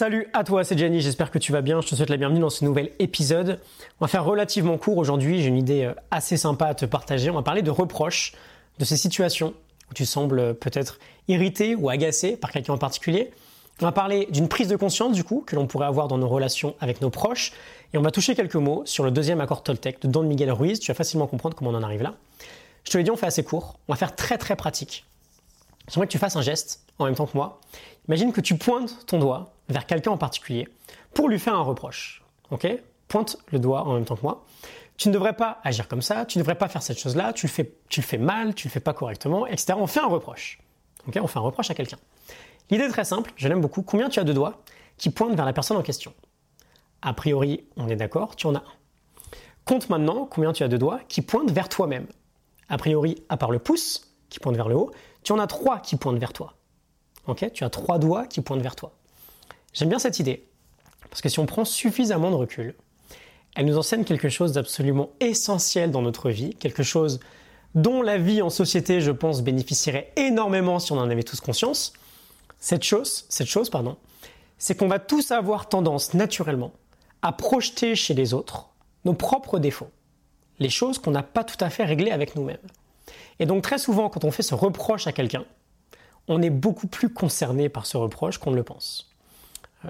Salut à toi, c'est Jenny, j'espère que tu vas bien, je te souhaite la bienvenue dans ce nouvel épisode. On va faire relativement court aujourd'hui, j'ai une idée euh, assez sympa à te partager, on va parler de reproches, de ces situations où tu sembles peut-être irrité ou agacé par quelqu'un en particulier. On va parler d'une prise de conscience du coup que l'on pourrait avoir dans nos relations avec nos proches et on va toucher quelques mots sur le deuxième accord Toltec de Don Miguel Ruiz, tu vas facilement comprendre comment on en arrive là. Je te l'ai dit, on fait assez court, on va faire très très pratique. J'aimerais que tu fasses un geste en même temps que moi. Imagine que tu pointes ton doigt vers quelqu'un en particulier pour lui faire un reproche. Ok? Pointe le doigt en même temps que moi. Tu ne devrais pas agir comme ça, tu ne devrais pas faire cette chose-là, tu le fais, tu le fais mal, tu le fais pas correctement, etc. On fait un reproche. Ok? On fait un reproche à quelqu'un. L'idée est très simple, je l'aime beaucoup. Combien tu as de doigts qui pointent vers la personne en question? A priori, on est d'accord, tu en as un. Compte maintenant combien tu as de doigts qui pointent vers toi-même. A priori, à part le pouce qui pointe vers le haut, tu en as trois qui pointent vers toi. Tu as trois doigts qui pointent vers toi. J'aime bien cette idée, parce que si on prend suffisamment de recul, elle nous enseigne quelque chose d'absolument essentiel dans notre vie, quelque chose dont la vie en société, je pense, bénéficierait énormément si on en avait tous conscience. Cette chose, cette chose, pardon, c'est qu'on va tous avoir tendance naturellement à projeter chez les autres nos propres défauts, les choses qu'on n'a pas tout à fait réglées avec nous-mêmes. Et donc très souvent, quand on fait ce reproche à quelqu'un, on est beaucoup plus concerné par ce reproche qu'on ne le pense.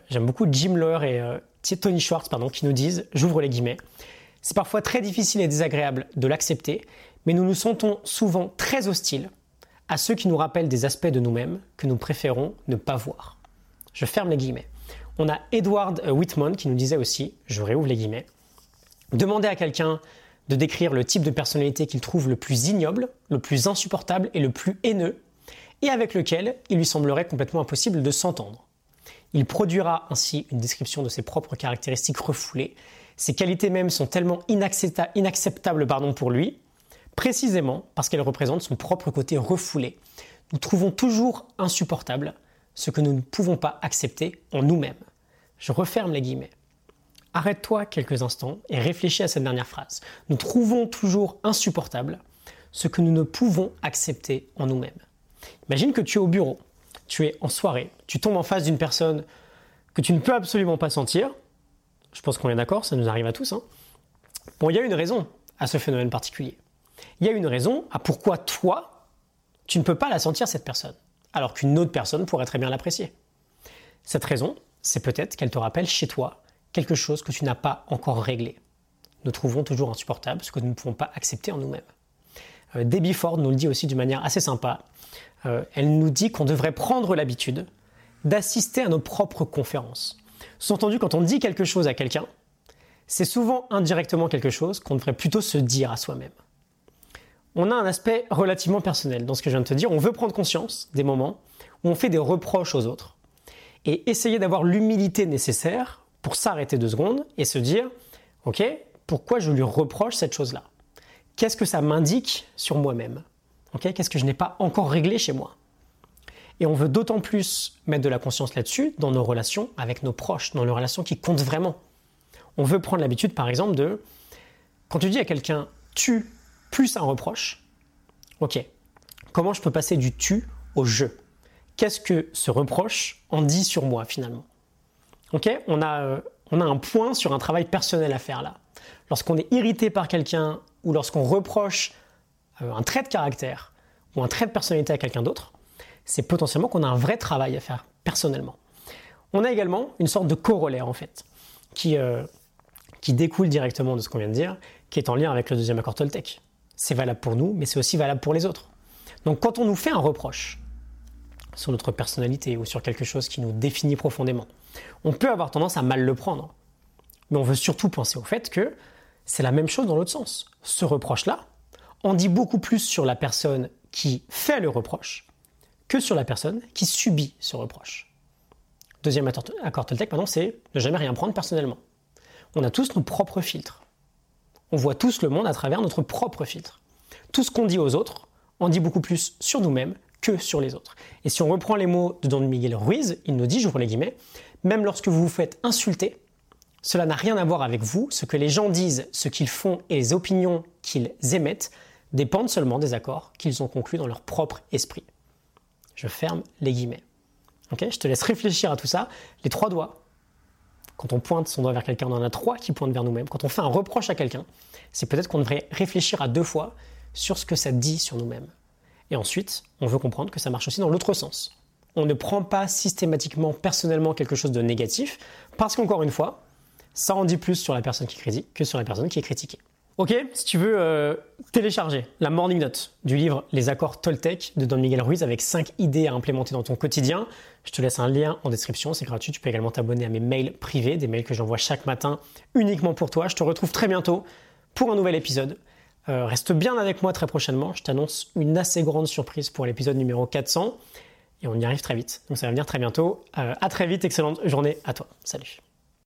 J'aime beaucoup Jim Lohr et euh, Tony Schwartz pardon, qui nous disent, j'ouvre les guillemets, c'est parfois très difficile et désagréable de l'accepter, mais nous nous sentons souvent très hostiles à ceux qui nous rappellent des aspects de nous-mêmes que nous préférons ne pas voir. Je ferme les guillemets. On a Edward Whitman qui nous disait aussi, je réouvre les guillemets, demander à quelqu'un de décrire le type de personnalité qu'il trouve le plus ignoble, le plus insupportable et le plus haineux, et avec lequel il lui semblerait complètement impossible de s'entendre. Il produira ainsi une description de ses propres caractéristiques refoulées. Ses qualités mêmes sont tellement inacceptables pardon, pour lui, précisément parce qu'elles représentent son propre côté refoulé. Nous trouvons toujours insupportable ce que nous ne pouvons pas accepter en nous-mêmes. Je referme les guillemets. Arrête-toi quelques instants et réfléchis à cette dernière phrase. Nous trouvons toujours insupportable ce que nous ne pouvons accepter en nous-mêmes. Imagine que tu es au bureau tu es en soirée, tu tombes en face d'une personne que tu ne peux absolument pas sentir, je pense qu'on est d'accord, ça nous arrive à tous. Hein. Bon, il y a une raison à ce phénomène particulier. Il y a une raison à pourquoi toi, tu ne peux pas la sentir, cette personne, alors qu'une autre personne pourrait très bien l'apprécier. Cette raison, c'est peut-être qu'elle te rappelle chez toi quelque chose que tu n'as pas encore réglé. Nous trouvons toujours insupportable ce que nous ne pouvons pas accepter en nous-mêmes. Euh, Debbie Ford nous le dit aussi d'une manière assez sympa. Euh, elle nous dit qu'on devrait prendre l'habitude d'assister à nos propres conférences. Sous-entendu, quand on dit quelque chose à quelqu'un, c'est souvent indirectement quelque chose qu'on devrait plutôt se dire à soi-même. On a un aspect relativement personnel dans ce que je viens de te dire. On veut prendre conscience des moments où on fait des reproches aux autres et essayer d'avoir l'humilité nécessaire pour s'arrêter deux secondes et se dire, OK, pourquoi je lui reproche cette chose-là? Qu'est-ce que ça m'indique sur moi-même? Qu'est-ce que je n'ai pas encore réglé chez moi? Et on veut d'autant plus mettre de la conscience là-dessus dans nos relations avec nos proches, dans nos relations qui comptent vraiment. On veut prendre l'habitude, par exemple, de, quand tu dis à quelqu'un tu plus un reproche, ok, comment je peux passer du tu au je? Qu'est-ce que ce reproche en dit sur moi finalement? Ok, on a, euh, on a un point sur un travail personnel à faire là. Lorsqu'on est irrité par quelqu'un ou lorsqu'on reproche un trait de caractère ou un trait de personnalité à quelqu'un d'autre, c'est potentiellement qu'on a un vrai travail à faire personnellement. On a également une sorte de corollaire en fait, qui, euh, qui découle directement de ce qu'on vient de dire, qui est en lien avec le deuxième accord Toltec. C'est valable pour nous, mais c'est aussi valable pour les autres. Donc quand on nous fait un reproche sur notre personnalité ou sur quelque chose qui nous définit profondément, on peut avoir tendance à mal le prendre. Mais on veut surtout penser au fait que c'est la même chose dans l'autre sens. Ce reproche-là, on dit beaucoup plus sur la personne qui fait le reproche que sur la personne qui subit ce reproche. Deuxième accord Toltec, maintenant, c'est ne jamais rien prendre personnellement. On a tous nos propres filtres. On voit tous le monde à travers notre propre filtre. Tout ce qu'on dit aux autres, on dit beaucoup plus sur nous-mêmes que sur les autres. Et si on reprend les mots de Don Miguel Ruiz, il nous dit, j'ouvre les guillemets, même lorsque vous vous faites insulter, cela n'a rien à voir avec vous. Ce que les gens disent, ce qu'ils font et les opinions qu'ils émettent dépendent seulement des accords qu'ils ont conclus dans leur propre esprit. Je ferme les guillemets. Ok Je te laisse réfléchir à tout ça. Les trois doigts. Quand on pointe son doigt vers quelqu'un, on en a trois qui pointent vers nous-mêmes. Quand on fait un reproche à quelqu'un, c'est peut-être qu'on devrait réfléchir à deux fois sur ce que ça dit sur nous-mêmes. Et ensuite, on veut comprendre que ça marche aussi dans l'autre sens. On ne prend pas systématiquement, personnellement, quelque chose de négatif, parce qu'encore une fois, ça en dit plus sur la personne qui critique que sur la personne qui est critiquée. Ok, si tu veux euh, télécharger la morning note du livre Les accords Toltec de Don Miguel Ruiz avec 5 idées à implémenter dans ton quotidien, je te laisse un lien en description, c'est gratuit. Tu peux également t'abonner à mes mails privés, des mails que j'envoie chaque matin uniquement pour toi. Je te retrouve très bientôt pour un nouvel épisode. Euh, reste bien avec moi très prochainement. Je t'annonce une assez grande surprise pour l'épisode numéro 400 et on y arrive très vite. Donc ça va venir très bientôt. Euh, à très vite, excellente journée à toi. Salut.